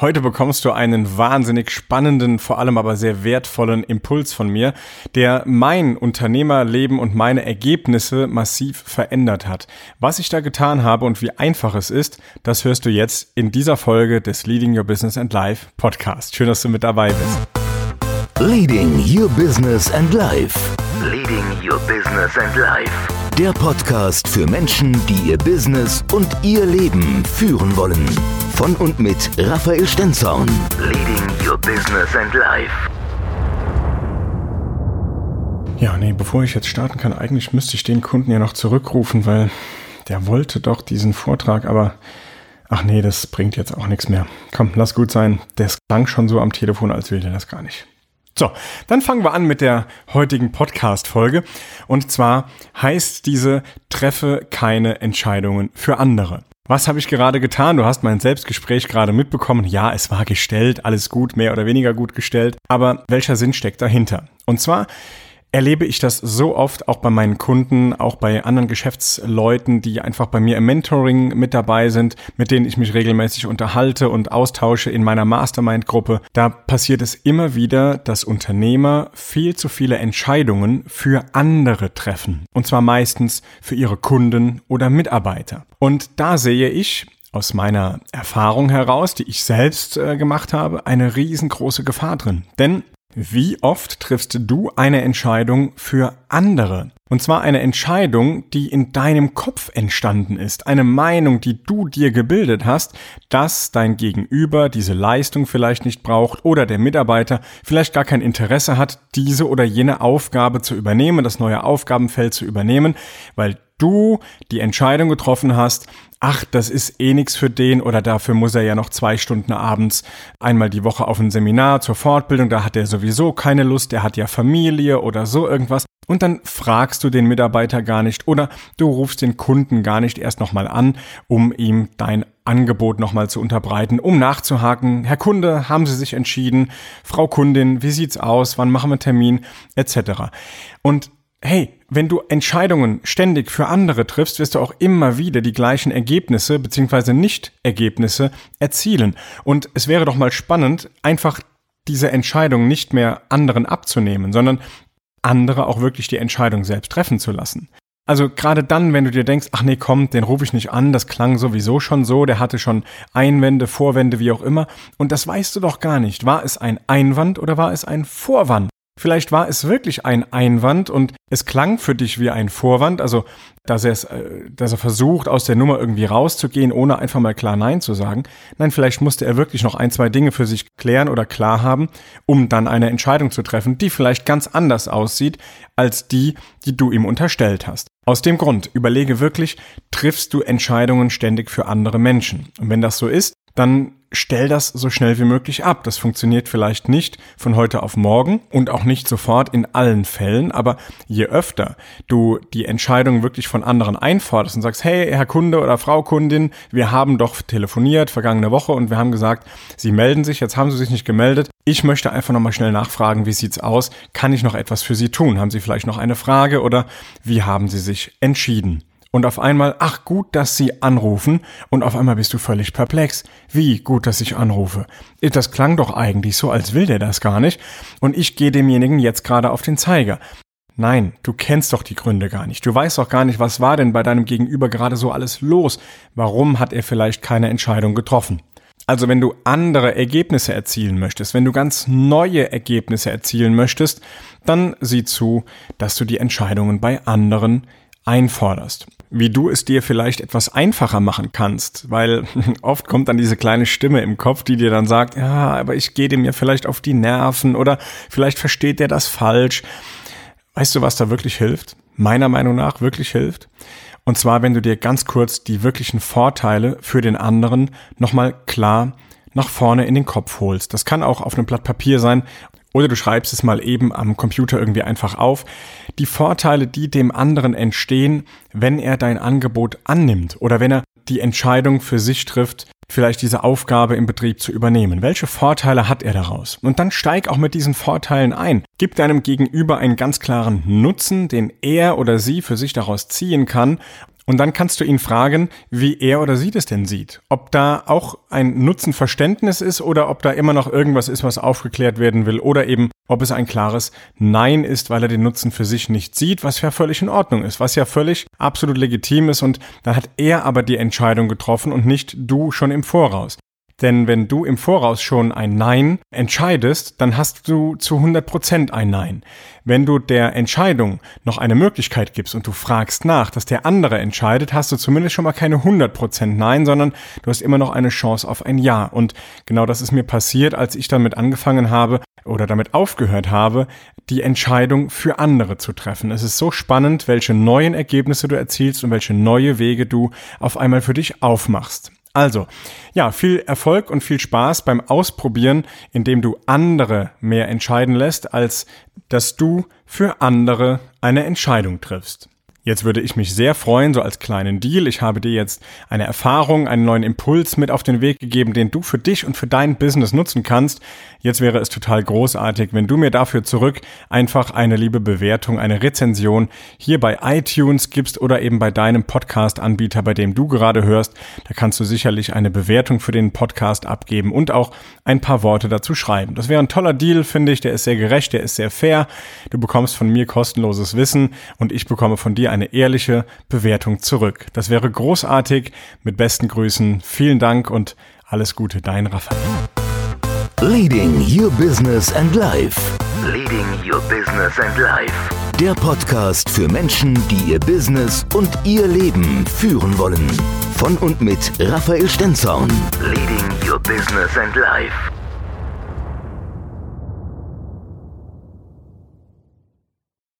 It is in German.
Heute bekommst du einen wahnsinnig spannenden, vor allem aber sehr wertvollen Impuls von mir, der mein Unternehmerleben und meine Ergebnisse massiv verändert hat. Was ich da getan habe und wie einfach es ist, das hörst du jetzt in dieser Folge des Leading Your Business and Life Podcast. Schön, dass du mit dabei bist. Leading Your Business and Life. Leading Your Business and Life. Der Podcast für Menschen, die ihr Business und ihr Leben führen wollen. Von und mit Raphael Stenzorn. Leading Your Business and Life. Ja, nee, bevor ich jetzt starten kann, eigentlich müsste ich den Kunden ja noch zurückrufen, weil der wollte doch diesen Vortrag, aber ach nee, das bringt jetzt auch nichts mehr. Komm, lass gut sein. Der klang schon so am Telefon, als will der das gar nicht. So, dann fangen wir an mit der heutigen Podcast-Folge. Und zwar heißt diese Treffe keine Entscheidungen für andere. Was habe ich gerade getan? Du hast mein Selbstgespräch gerade mitbekommen. Ja, es war gestellt, alles gut, mehr oder weniger gut gestellt. Aber welcher Sinn steckt dahinter? Und zwar erlebe ich das so oft auch bei meinen Kunden, auch bei anderen Geschäftsleuten, die einfach bei mir im Mentoring mit dabei sind, mit denen ich mich regelmäßig unterhalte und austausche in meiner Mastermind-Gruppe. Da passiert es immer wieder, dass Unternehmer viel zu viele Entscheidungen für andere treffen. Und zwar meistens für ihre Kunden oder Mitarbeiter. Und da sehe ich, aus meiner Erfahrung heraus, die ich selbst äh, gemacht habe, eine riesengroße Gefahr drin. Denn wie oft triffst du eine Entscheidung für andere? Und zwar eine Entscheidung, die in deinem Kopf entstanden ist. Eine Meinung, die du dir gebildet hast, dass dein Gegenüber diese Leistung vielleicht nicht braucht oder der Mitarbeiter vielleicht gar kein Interesse hat, diese oder jene Aufgabe zu übernehmen, das neue Aufgabenfeld zu übernehmen, weil du die Entscheidung getroffen hast, ach, das ist eh nix für den oder dafür muss er ja noch zwei Stunden abends einmal die Woche auf ein Seminar zur Fortbildung, da hat er sowieso keine Lust, der hat ja Familie oder so irgendwas. Und dann fragst du den Mitarbeiter gar nicht oder du rufst den Kunden gar nicht erst nochmal an, um ihm dein Angebot nochmal zu unterbreiten, um nachzuhaken. Herr Kunde, haben Sie sich entschieden? Frau Kundin, wie sieht's aus? Wann machen wir Termin? Etc. Und hey, wenn du Entscheidungen ständig für andere triffst, wirst du auch immer wieder die gleichen Ergebnisse bzw. Nicht-Ergebnisse erzielen. Und es wäre doch mal spannend, einfach diese Entscheidung nicht mehr anderen abzunehmen, sondern andere auch wirklich die Entscheidung selbst treffen zu lassen. Also gerade dann, wenn du dir denkst, ach nee, komm, den rufe ich nicht an, das klang sowieso schon so, der hatte schon Einwände, Vorwände, wie auch immer, und das weißt du doch gar nicht. War es ein Einwand oder war es ein Vorwand? Vielleicht war es wirklich ein Einwand und es klang für dich wie ein Vorwand, also dass er, es, äh, dass er versucht, aus der Nummer irgendwie rauszugehen, ohne einfach mal klar Nein zu sagen. Nein, vielleicht musste er wirklich noch ein, zwei Dinge für sich klären oder klar haben, um dann eine Entscheidung zu treffen, die vielleicht ganz anders aussieht als die, die du ihm unterstellt hast. Aus dem Grund, überlege wirklich, triffst du Entscheidungen ständig für andere Menschen? Und wenn das so ist, dann stell das so schnell wie möglich ab. Das funktioniert vielleicht nicht von heute auf morgen und auch nicht sofort in allen Fällen, aber je öfter du die Entscheidung wirklich von anderen einforderst und sagst, hey, Herr Kunde oder Frau Kundin, wir haben doch telefoniert vergangene Woche und wir haben gesagt, Sie melden sich, jetzt haben Sie sich nicht gemeldet. Ich möchte einfach nochmal schnell nachfragen, wie sieht's aus? Kann ich noch etwas für Sie tun? Haben Sie vielleicht noch eine Frage oder wie haben Sie sich entschieden? Und auf einmal, ach gut, dass Sie anrufen. Und auf einmal bist du völlig perplex. Wie gut, dass ich anrufe. Das klang doch eigentlich so, als will der das gar nicht. Und ich gehe demjenigen jetzt gerade auf den Zeiger. Nein, du kennst doch die Gründe gar nicht. Du weißt doch gar nicht, was war denn bei deinem Gegenüber gerade so alles los. Warum hat er vielleicht keine Entscheidung getroffen? Also wenn du andere Ergebnisse erzielen möchtest, wenn du ganz neue Ergebnisse erzielen möchtest, dann sieh zu, dass du die Entscheidungen bei anderen einforderst wie du es dir vielleicht etwas einfacher machen kannst, weil oft kommt dann diese kleine Stimme im Kopf, die dir dann sagt, ja, aber ich gehe dem ja vielleicht auf die Nerven oder vielleicht versteht der das falsch. Weißt du, was da wirklich hilft? Meiner Meinung nach wirklich hilft? Und zwar, wenn du dir ganz kurz die wirklichen Vorteile für den anderen nochmal klar nach vorne in den Kopf holst. Das kann auch auf einem Blatt Papier sein oder du schreibst es mal eben am Computer irgendwie einfach auf. Die Vorteile, die dem anderen entstehen, wenn er dein Angebot annimmt oder wenn er die Entscheidung für sich trifft, vielleicht diese Aufgabe im Betrieb zu übernehmen. Welche Vorteile hat er daraus? Und dann steig auch mit diesen Vorteilen ein. Gib deinem Gegenüber einen ganz klaren Nutzen, den er oder sie für sich daraus ziehen kann Und dann kannst du ihn fragen, wie er oder sie das denn sieht. Ob da auch ein Nutzenverständnis ist oder ob da immer noch irgendwas ist, was aufgeklärt werden will oder eben ob es ein klares Nein ist, weil er den Nutzen für sich nicht sieht, was ja völlig in Ordnung ist, was ja völlig absolut legitim ist und dann hat er aber die Entscheidung getroffen und nicht du schon im Voraus. Denn wenn du im Voraus schon ein Nein entscheidest, dann hast du zu 100 Prozent ein Nein. Wenn du der Entscheidung noch eine Möglichkeit gibst und du fragst nach, dass der andere entscheidet, hast du zumindest schon mal keine 100 Prozent Nein, sondern du hast immer noch eine Chance auf ein Ja. Und genau das ist mir passiert, als ich damit angefangen habe oder damit aufgehört habe, die Entscheidung für andere zu treffen. Es ist so spannend, welche neuen Ergebnisse du erzielst und welche neue Wege du auf einmal für dich aufmachst. Also, ja, viel Erfolg und viel Spaß beim Ausprobieren, indem du andere mehr entscheiden lässt, als dass du für andere eine Entscheidung triffst. Jetzt würde ich mich sehr freuen, so als kleinen Deal. Ich habe dir jetzt eine Erfahrung, einen neuen Impuls mit auf den Weg gegeben, den du für dich und für dein Business nutzen kannst. Jetzt wäre es total großartig, wenn du mir dafür zurück einfach eine liebe Bewertung, eine Rezension hier bei iTunes gibst oder eben bei deinem Podcast-Anbieter, bei dem du gerade hörst. Da kannst du sicherlich eine Bewertung für den Podcast abgeben und auch ein paar Worte dazu schreiben. Das wäre ein toller Deal, finde ich. Der ist sehr gerecht, der ist sehr fair. Du bekommst von mir kostenloses Wissen und ich bekomme von dir eine ehrliche Bewertung zurück. Das wäre großartig. Mit besten Grüßen, vielen Dank und alles Gute, dein Raphael. Leading Your Business and Life. Leading Your Business and Life. Der Podcast für Menschen, die ihr Business und ihr Leben führen wollen. Von und mit Raphael Stenzorn. Leading Your Business and Life.